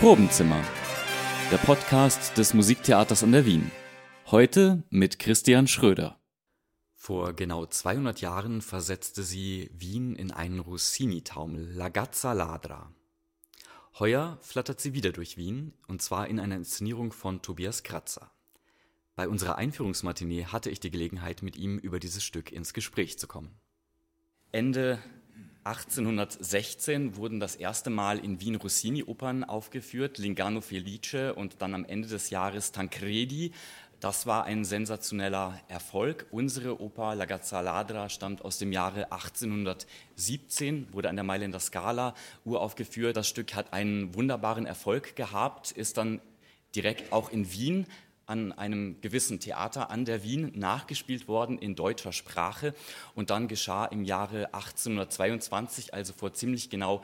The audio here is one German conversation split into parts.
Probenzimmer, der Podcast des Musiktheaters an der Wien. Heute mit Christian Schröder. Vor genau 200 Jahren versetzte sie Wien in einen Rossini-Taumel, La Gazza Ladra. Heuer flattert sie wieder durch Wien, und zwar in einer Inszenierung von Tobias Kratzer. Bei unserer Einführungsmatinee hatte ich die Gelegenheit, mit ihm über dieses Stück ins Gespräch zu kommen. Ende 1816 wurden das erste Mal in Wien Rossini-Opern aufgeführt, Lingano Felice und dann am Ende des Jahres Tancredi. Das war ein sensationeller Erfolg. Unsere Oper La Gazza Ladra stammt aus dem Jahre 1817, wurde an der Mailänder Scala uraufgeführt. Das Stück hat einen wunderbaren Erfolg gehabt, ist dann direkt auch in Wien an einem gewissen Theater an der Wien nachgespielt worden in deutscher Sprache. Und dann geschah im Jahre 1822, also vor ziemlich genau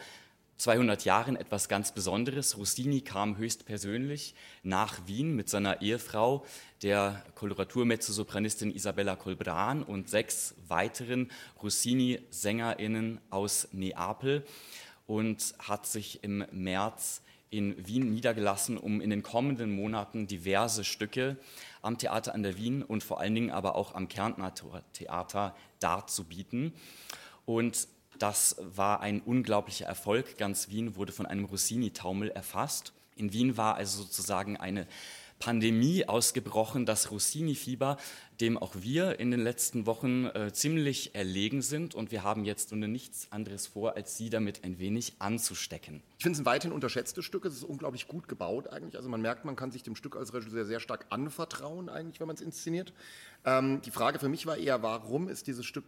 200 Jahren, etwas ganz Besonderes. Rossini kam höchstpersönlich nach Wien mit seiner Ehefrau, der Koloratur-Mezzosopranistin Isabella Colbran und sechs weiteren Rossini-SängerInnen aus Neapel und hat sich im März in Wien niedergelassen, um in den kommenden Monaten diverse Stücke am Theater an der Wien und vor allen Dingen aber auch am Kärntner Theater darzubieten. Und das war ein unglaublicher Erfolg. Ganz Wien wurde von einem Rossini-Taumel erfasst. In Wien war also sozusagen eine Pandemie ausgebrochen, das Rossini-Fieber, dem auch wir in den letzten Wochen äh, ziemlich erlegen sind. Und wir haben jetzt nun nichts anderes vor, als Sie damit ein wenig anzustecken. Ich finde es ein weiterhin unterschätztes Stück. Es ist unglaublich gut gebaut eigentlich. Also man merkt, man kann sich dem Stück als Regisseur sehr stark anvertrauen eigentlich, wenn man es inszeniert. Ähm, die Frage für mich war eher, warum ist dieses Stück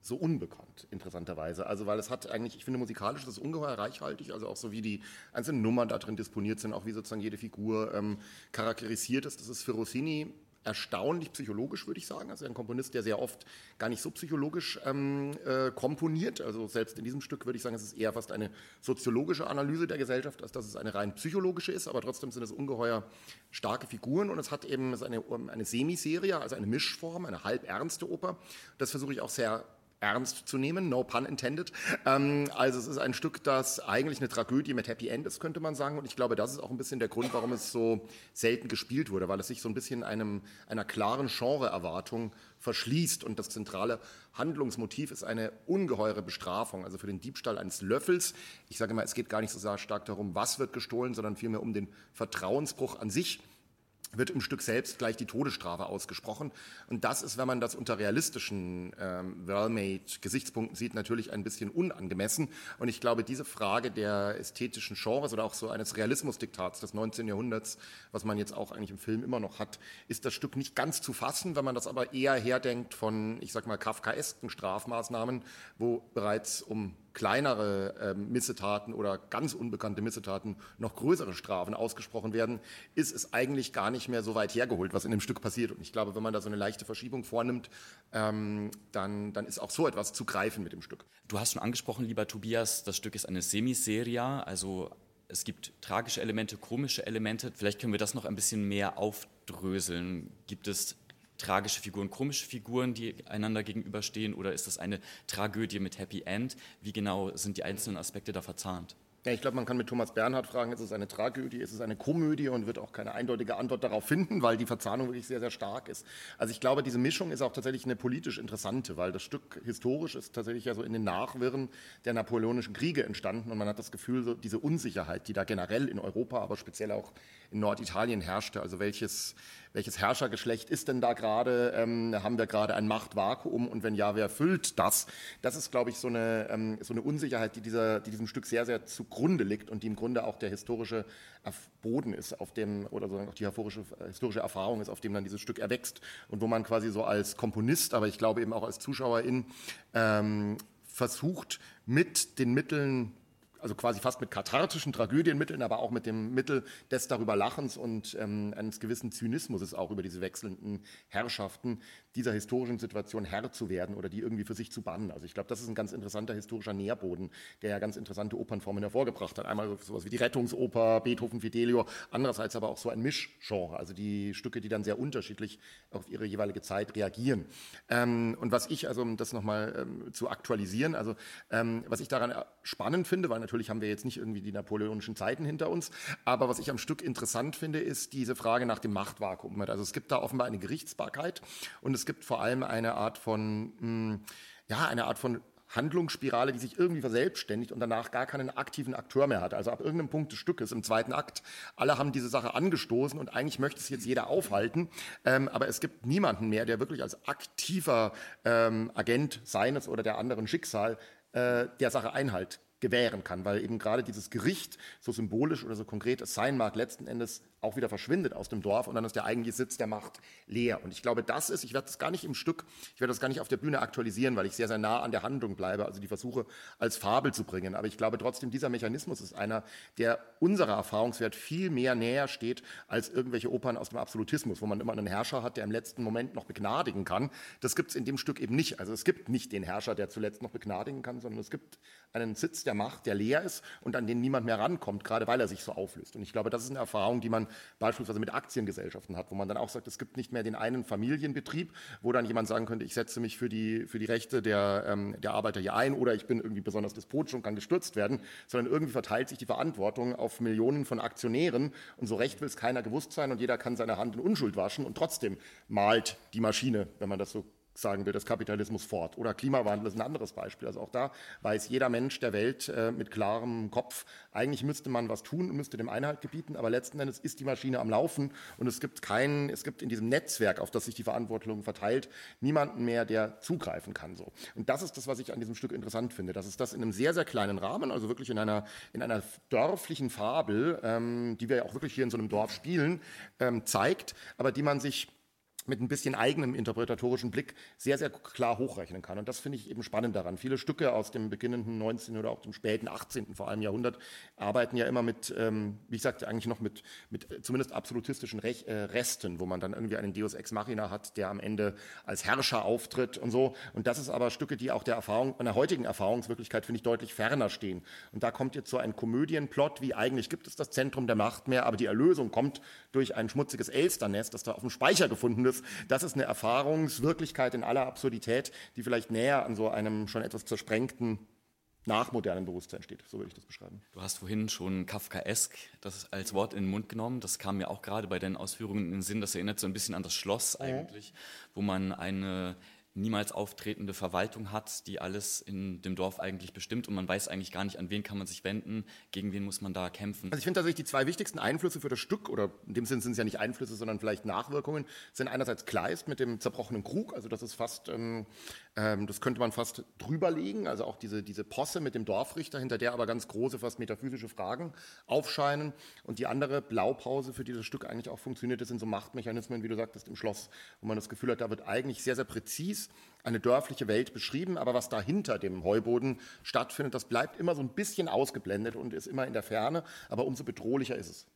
so unbekannt, interessanterweise. Also, weil es hat eigentlich, ich finde, musikalisch ist es ungeheuer reichhaltig, also auch so wie die einzelnen Nummern da drin disponiert sind, auch wie sozusagen jede Figur ähm, charakterisiert ist. Das ist für Rossini erstaunlich psychologisch, würde ich sagen. Also ein Komponist, der sehr oft gar nicht so psychologisch ähm, äh, komponiert. Also selbst in diesem Stück würde ich sagen, es ist eher fast eine soziologische Analyse der Gesellschaft, als dass es eine rein psychologische ist. Aber trotzdem sind es ungeheuer starke Figuren und es hat eben eine, eine Semiserie, also eine Mischform, eine halb ernste Oper. Das versuche ich auch sehr ernst zu nehmen, no pun intended. Ähm, also es ist ein Stück, das eigentlich eine Tragödie mit Happy End ist, könnte man sagen. Und ich glaube, das ist auch ein bisschen der Grund, warum es so selten gespielt wurde, weil es sich so ein bisschen einem, einer klaren Genre-Erwartung verschließt. Und das zentrale Handlungsmotiv ist eine ungeheure Bestrafung, also für den Diebstahl eines Löffels. Ich sage immer, es geht gar nicht so stark darum, was wird gestohlen, sondern vielmehr um den Vertrauensbruch an sich wird im Stück selbst gleich die Todesstrafe ausgesprochen. Und das ist, wenn man das unter realistischen ähm, Well-Made-Gesichtspunkten sieht, natürlich ein bisschen unangemessen. Und ich glaube, diese Frage der ästhetischen Genres oder auch so eines Realismusdiktats des 19. Jahrhunderts, was man jetzt auch eigentlich im Film immer noch hat, ist das Stück nicht ganz zu fassen, wenn man das aber eher herdenkt von, ich sag mal, kafkaesken Strafmaßnahmen, wo bereits um kleinere äh, Missetaten oder ganz unbekannte Missetaten noch größere Strafen ausgesprochen werden, ist es eigentlich gar nicht mehr so weit hergeholt, was in dem Stück passiert. Und ich glaube, wenn man da so eine leichte Verschiebung vornimmt, ähm, dann, dann ist auch so etwas zu greifen mit dem Stück. Du hast schon angesprochen, lieber Tobias, das Stück ist eine Semiseria, also es gibt tragische Elemente, komische Elemente. Vielleicht können wir das noch ein bisschen mehr aufdröseln. Gibt es tragische Figuren, komische Figuren, die einander gegenüberstehen oder ist das eine Tragödie mit Happy End? Wie genau sind die einzelnen Aspekte da verzahnt? Ja, ich glaube, man kann mit Thomas Bernhard fragen, ist es eine Tragödie, ist es eine Komödie und wird auch keine eindeutige Antwort darauf finden, weil die Verzahnung wirklich sehr, sehr stark ist. Also ich glaube, diese Mischung ist auch tatsächlich eine politisch interessante, weil das Stück historisch ist tatsächlich ja so in den Nachwirren der napoleonischen Kriege entstanden und man hat das Gefühl, so diese Unsicherheit, die da generell in Europa, aber speziell auch in Norditalien herrschte, also welches, welches Herrschergeschlecht ist denn da gerade, ähm, haben wir gerade ein Machtvakuum und wenn ja, wer füllt das? Das ist, glaube ich, so eine, ähm, so eine Unsicherheit, die, dieser, die diesem Stück sehr, sehr zugrunde liegt und die im Grunde auch der historische Boden ist, auf dem, oder auch die historische, historische Erfahrung ist, auf dem dann dieses Stück erwächst und wo man quasi so als Komponist, aber ich glaube eben auch als Zuschauerin ähm, versucht, mit den Mitteln also quasi fast mit kathartischen Tragödienmitteln, aber auch mit dem Mittel des darüber Lachens und ähm, eines gewissen Zynismus auch über diese wechselnden Herrschaften, dieser historischen Situation Herr zu werden oder die irgendwie für sich zu bannen. Also ich glaube, das ist ein ganz interessanter historischer Nährboden, der ja ganz interessante Opernformen hervorgebracht hat. Einmal sowas wie die Rettungsoper, Beethoven, Fidelio, andererseits aber auch so ein Mischgenre, also die Stücke, die dann sehr unterschiedlich auf ihre jeweilige Zeit reagieren. Ähm, und was ich, also um das nochmal ähm, zu aktualisieren, also ähm, was ich daran spannend finde, weil natürlich haben wir jetzt nicht irgendwie die napoleonischen Zeiten hinter uns, aber was ich am Stück interessant finde, ist diese Frage nach dem Machtvakuum. Also es gibt da offenbar eine Gerichtsbarkeit und es gibt vor allem eine Art von, hm, ja, eine Art von Handlungsspirale, die sich irgendwie verselbstständigt und danach gar keinen aktiven Akteur mehr hat. Also ab irgendeinem Punkt des Stückes im zweiten Akt, alle haben diese Sache angestoßen und eigentlich möchte es jetzt jeder aufhalten, ähm, aber es gibt niemanden mehr, der wirklich als aktiver ähm, Agent seines oder der anderen Schicksal äh, der Sache Einhalt gewähren kann, weil eben gerade dieses Gericht, so symbolisch oder so konkret es sein mag, letzten Endes auch wieder verschwindet aus dem Dorf und dann ist der eigentliche Sitz der Macht leer. Und ich glaube, das ist, ich werde das gar nicht im Stück, ich werde das gar nicht auf der Bühne aktualisieren, weil ich sehr, sehr nah an der Handlung bleibe, also die Versuche als Fabel zu bringen. Aber ich glaube trotzdem, dieser Mechanismus ist einer, der unserer Erfahrungswert viel mehr näher steht als irgendwelche Opern aus dem Absolutismus, wo man immer einen Herrscher hat, der im letzten Moment noch begnadigen kann. Das gibt es in dem Stück eben nicht. Also es gibt nicht den Herrscher, der zuletzt noch begnadigen kann, sondern es gibt einen Sitz der Macht, der leer ist und an den niemand mehr rankommt, gerade weil er sich so auflöst. Und ich glaube, das ist eine Erfahrung, die man beispielsweise mit Aktiengesellschaften hat, wo man dann auch sagt, es gibt nicht mehr den einen Familienbetrieb, wo dann jemand sagen könnte, ich setze mich für die, für die Rechte der, ähm, der Arbeiter hier ein oder ich bin irgendwie besonders despotisch und kann gestürzt werden, sondern irgendwie verteilt sich die Verantwortung auf Millionen von Aktionären. Und so recht will es keiner gewusst sein und jeder kann seine Hand in Unschuld waschen und trotzdem malt die Maschine, wenn man das so sagen wir, des Kapitalismus fort. Oder Klimawandel ist ein anderes Beispiel. Also auch da weiß jeder Mensch der Welt äh, mit klarem Kopf, eigentlich müsste man was tun und müsste dem Einhalt gebieten, aber letzten Endes ist die Maschine am Laufen und es gibt keinen, es gibt in diesem Netzwerk, auf das sich die Verantwortung verteilt, niemanden mehr, der zugreifen kann. So. Und das ist das, was ich an diesem Stück interessant finde, dass es das in einem sehr, sehr kleinen Rahmen, also wirklich in einer, in einer dörflichen Fabel, ähm, die wir ja auch wirklich hier in so einem Dorf spielen, ähm, zeigt, aber die man sich mit ein bisschen eigenem interpretatorischen Blick sehr, sehr klar hochrechnen kann. Und das finde ich eben spannend daran. Viele Stücke aus dem beginnenden 19. oder auch dem späten 18. vor allem Jahrhundert arbeiten ja immer mit, ähm, wie ich sagte, eigentlich noch mit, mit zumindest absolutistischen Rech äh, Resten, wo man dann irgendwie einen Deus Ex Machina hat, der am Ende als Herrscher auftritt und so. Und das ist aber Stücke, die auch der Erfahrung, einer heutigen Erfahrungswirklichkeit, finde ich, deutlich ferner stehen. Und da kommt jetzt so ein Komödienplot, wie eigentlich gibt es das Zentrum der Macht mehr, aber die Erlösung kommt durch ein schmutziges Elsternest, das da auf dem Speicher gefunden ist, das ist eine Erfahrungswirklichkeit in aller Absurdität, die vielleicht näher an so einem schon etwas zersprengten nachmodernen Bewusstsein steht. So würde ich das beschreiben. Du hast vorhin schon Kafkaesk das als Wort in den Mund genommen. Das kam mir auch gerade bei deinen Ausführungen in den Sinn. Das erinnert so ein bisschen an das Schloss eigentlich, wo man eine niemals auftretende Verwaltung hat, die alles in dem Dorf eigentlich bestimmt und man weiß eigentlich gar nicht, an wen kann man sich wenden, gegen wen muss man da kämpfen. Also ich finde tatsächlich die zwei wichtigsten Einflüsse für das Stück, oder in dem Sinn sind es ja nicht Einflüsse, sondern vielleicht Nachwirkungen, sind einerseits Kleist mit dem zerbrochenen Krug, also das ist fast, ähm, das könnte man fast drüberlegen, also auch diese, diese Posse mit dem Dorfrichter, hinter der aber ganz große, fast metaphysische Fragen aufscheinen. Und die andere Blaupause, für dieses Stück eigentlich auch funktioniert, das sind so Machtmechanismen, wie du sagtest, im Schloss, wo man das Gefühl hat, da wird eigentlich sehr, sehr präzis eine dörfliche Welt beschrieben, aber was dahinter dem Heuboden stattfindet, das bleibt immer so ein bisschen ausgeblendet und ist immer in der Ferne, aber umso bedrohlicher ist es.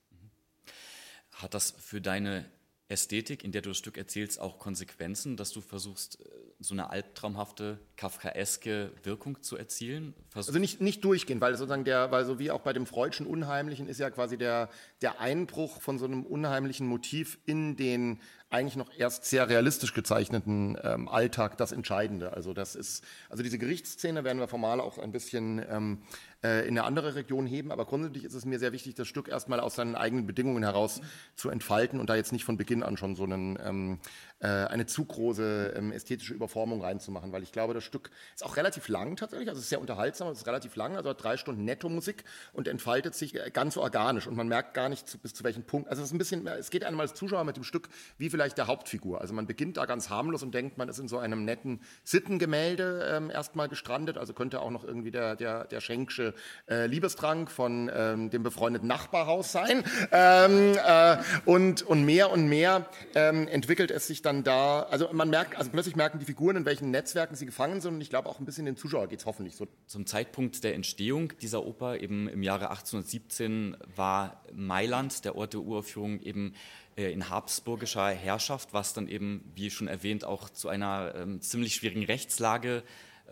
Hat das für deine Ästhetik, in der du das Stück erzählst, auch Konsequenzen, dass du versuchst, äh, so eine albtraumhafte, kafkaeske Wirkung zu erzielen? Versuch also nicht, nicht durchgehend, weil sozusagen der, weil so wie auch bei dem Freudschen Unheimlichen ist ja quasi der, der Einbruch von so einem unheimlichen Motiv in den eigentlich noch erst sehr realistisch gezeichneten ähm, Alltag das Entscheidende. Also das ist, also diese Gerichtsszene werden wir formal auch ein bisschen ähm, äh, in eine andere Region heben, aber grundsätzlich ist es mir sehr wichtig, das Stück erstmal aus seinen eigenen Bedingungen heraus zu entfalten und da jetzt nicht von Beginn an schon so einen, ähm, äh, eine zu große ähm, ästhetische Überformung reinzumachen, weil ich glaube, das Stück ist auch relativ lang tatsächlich, also es ist sehr unterhaltsam, es ist relativ lang, also hat drei Stunden Netto-Musik und entfaltet sich äh, ganz organisch. Und man merkt gar nicht zu, bis zu welchem Punkt, also es ist ein bisschen, es geht einem als Zuschauer mit dem Stück wie vielleicht der Hauptfigur, also man beginnt da ganz harmlos und denkt, man ist in so einem netten Sittengemälde ähm, erstmal gestrandet, also könnte auch noch irgendwie der, der, der Schenksche äh, Liebestrank von ähm, dem befreundeten Nachbarhaus sein. Ähm, äh, und, und mehr und mehr ähm, entwickelt es sich dann da, also man merkt, also plötzlich merken die Figuren, in welchen Netzwerken sie gefangen sind und ich glaube auch ein bisschen den Zuschauer geht es hoffentlich so. Zum Zeitpunkt der Entstehung dieser Oper, eben im Jahre 1817, war Mailand, der Ort der Uraufführung, eben in habsburgischer Herrschaft, was dann eben, wie schon erwähnt, auch zu einer ähm, ziemlich schwierigen Rechtslage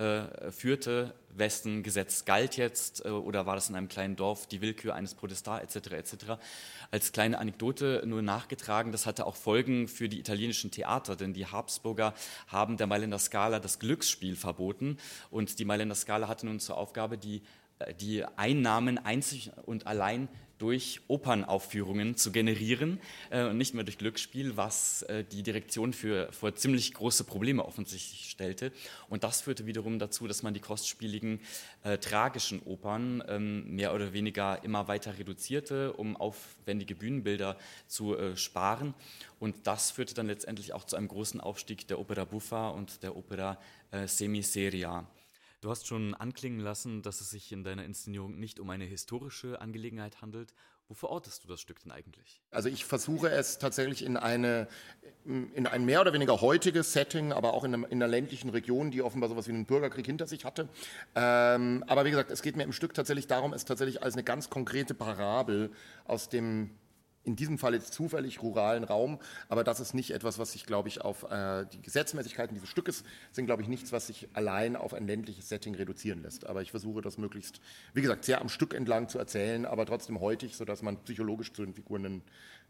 äh, führte. Wessen Gesetz galt jetzt äh, oder war das in einem kleinen Dorf die Willkür eines Protestants etc. etc. Als kleine Anekdote nur nachgetragen, das hatte auch Folgen für die italienischen Theater, denn die Habsburger haben der Mailänder Scala das Glücksspiel verboten und die Mailänder Scala hatte nun zur Aufgabe, die äh, die Einnahmen einzig und allein durch Opernaufführungen zu generieren äh, und nicht mehr durch Glücksspiel, was äh, die Direktion für, vor ziemlich große Probleme offensichtlich stellte. Und das führte wiederum dazu, dass man die kostspieligen äh, tragischen Opern ähm, mehr oder weniger immer weiter reduzierte, um aufwendige Bühnenbilder zu äh, sparen. Und das führte dann letztendlich auch zu einem großen Aufstieg der Opera Buffa und der Opera Semiseria. Du hast schon anklingen lassen, dass es sich in deiner Inszenierung nicht um eine historische Angelegenheit handelt. Wo verortest du das Stück denn eigentlich? Also ich versuche es tatsächlich in, eine, in ein mehr oder weniger heutiges Setting, aber auch in, einem, in einer ländlichen Region, die offenbar sowas wie einen Bürgerkrieg hinter sich hatte. Ähm, aber wie gesagt, es geht mir im Stück tatsächlich darum, es tatsächlich als eine ganz konkrete Parabel aus dem in diesem Fall jetzt zufällig ruralen Raum, aber das ist nicht etwas, was sich, glaube ich, auf äh, die Gesetzmäßigkeiten dieses Stückes sind, glaube ich, nichts, was sich allein auf ein ländliches Setting reduzieren lässt. Aber ich versuche das möglichst, wie gesagt, sehr am Stück entlang zu erzählen, aber trotzdem heutig, sodass man psychologisch zu den Figuren einen,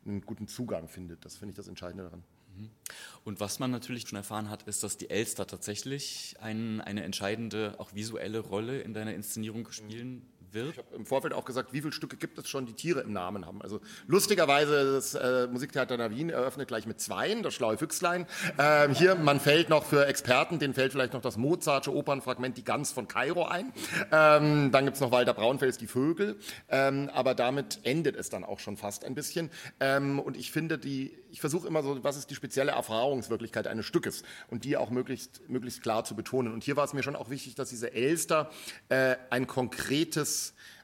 einen guten Zugang findet. Das finde ich das Entscheidende daran. Mhm. Und was man natürlich schon erfahren hat, ist, dass die Elster tatsächlich ein, eine entscheidende, auch visuelle Rolle in deiner Inszenierung spielen wird. Ich habe im Vorfeld auch gesagt, wie viele Stücke gibt es schon, die Tiere im Namen haben. Also lustigerweise, das äh, Musiktheater Navin eröffnet gleich mit Zweien, das schlaue Füchslein. Ähm, hier, man fällt noch für Experten, denen fällt vielleicht noch das Mozartsche Opernfragment Die Gans von Kairo ein. Ähm, dann gibt es noch Walter Braunfels Die Vögel. Ähm, aber damit endet es dann auch schon fast ein bisschen. Ähm, und ich finde, die, ich versuche immer so, was ist die spezielle Erfahrungswirklichkeit eines Stückes und die auch möglichst, möglichst klar zu betonen. Und hier war es mir schon auch wichtig, dass diese Elster äh, ein konkretes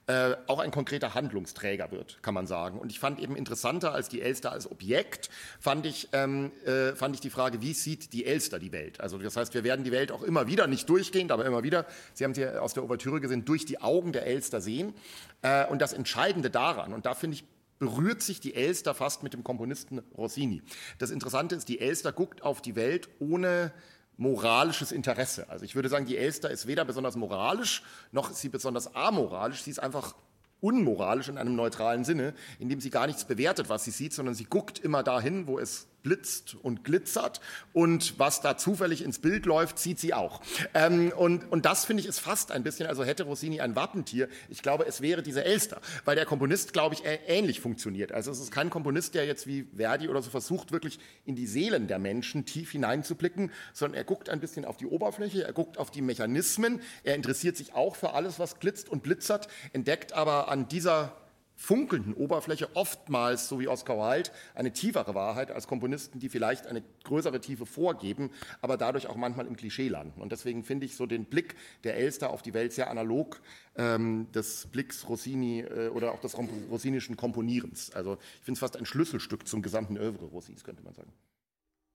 äh, auch ein konkreter Handlungsträger wird, kann man sagen. Und ich fand eben interessanter als die Elster als Objekt, fand ich, ähm, äh, fand ich die Frage, wie sieht die Elster die Welt? Also das heißt, wir werden die Welt auch immer wieder, nicht durchgehend, aber immer wieder, Sie haben sie aus der Ouvertüre gesehen, durch die Augen der Elster sehen. Äh, und das Entscheidende daran, und da finde ich, berührt sich die Elster fast mit dem Komponisten Rossini. Das Interessante ist, die Elster guckt auf die Welt ohne moralisches Interesse. Also ich würde sagen, die Elster ist weder besonders moralisch, noch ist sie besonders amoralisch. Sie ist einfach unmoralisch in einem neutralen Sinne, indem sie gar nichts bewertet, was sie sieht, sondern sie guckt immer dahin, wo es blitzt und glitzert und was da zufällig ins Bild läuft, sieht sie auch. Ähm, und, und das finde ich ist fast ein bisschen, also hätte Rossini ein Wappentier, ich glaube, es wäre diese Elster, weil der Komponist, glaube ich, ähnlich funktioniert. Also es ist kein Komponist, der jetzt wie Verdi oder so versucht, wirklich in die Seelen der Menschen tief hineinzublicken, sondern er guckt ein bisschen auf die Oberfläche, er guckt auf die Mechanismen, er interessiert sich auch für alles, was glitzt und blitzert, entdeckt aber an dieser funkelnden Oberfläche oftmals, so wie Oscar Wilde, eine tiefere Wahrheit als Komponisten, die vielleicht eine größere Tiefe vorgeben, aber dadurch auch manchmal im Klischee landen. Und deswegen finde ich so den Blick der Elster auf die Welt sehr analog ähm, des Blicks Rossini äh, oder auch des rossinischen Komponierens. Also ich finde es fast ein Schlüsselstück zum gesamten Övre Rossins, könnte man sagen.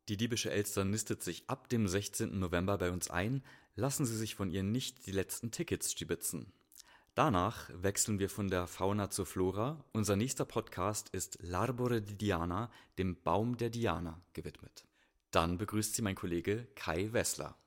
Die diebische Elster nistet sich ab dem 16. November bei uns ein. Lassen Sie sich von ihr nicht die letzten Tickets stibitzen. Danach wechseln wir von der Fauna zur Flora. Unser nächster Podcast ist L'Arbore di Diana, dem Baum der Diana, gewidmet. Dann begrüßt sie mein Kollege Kai Wessler.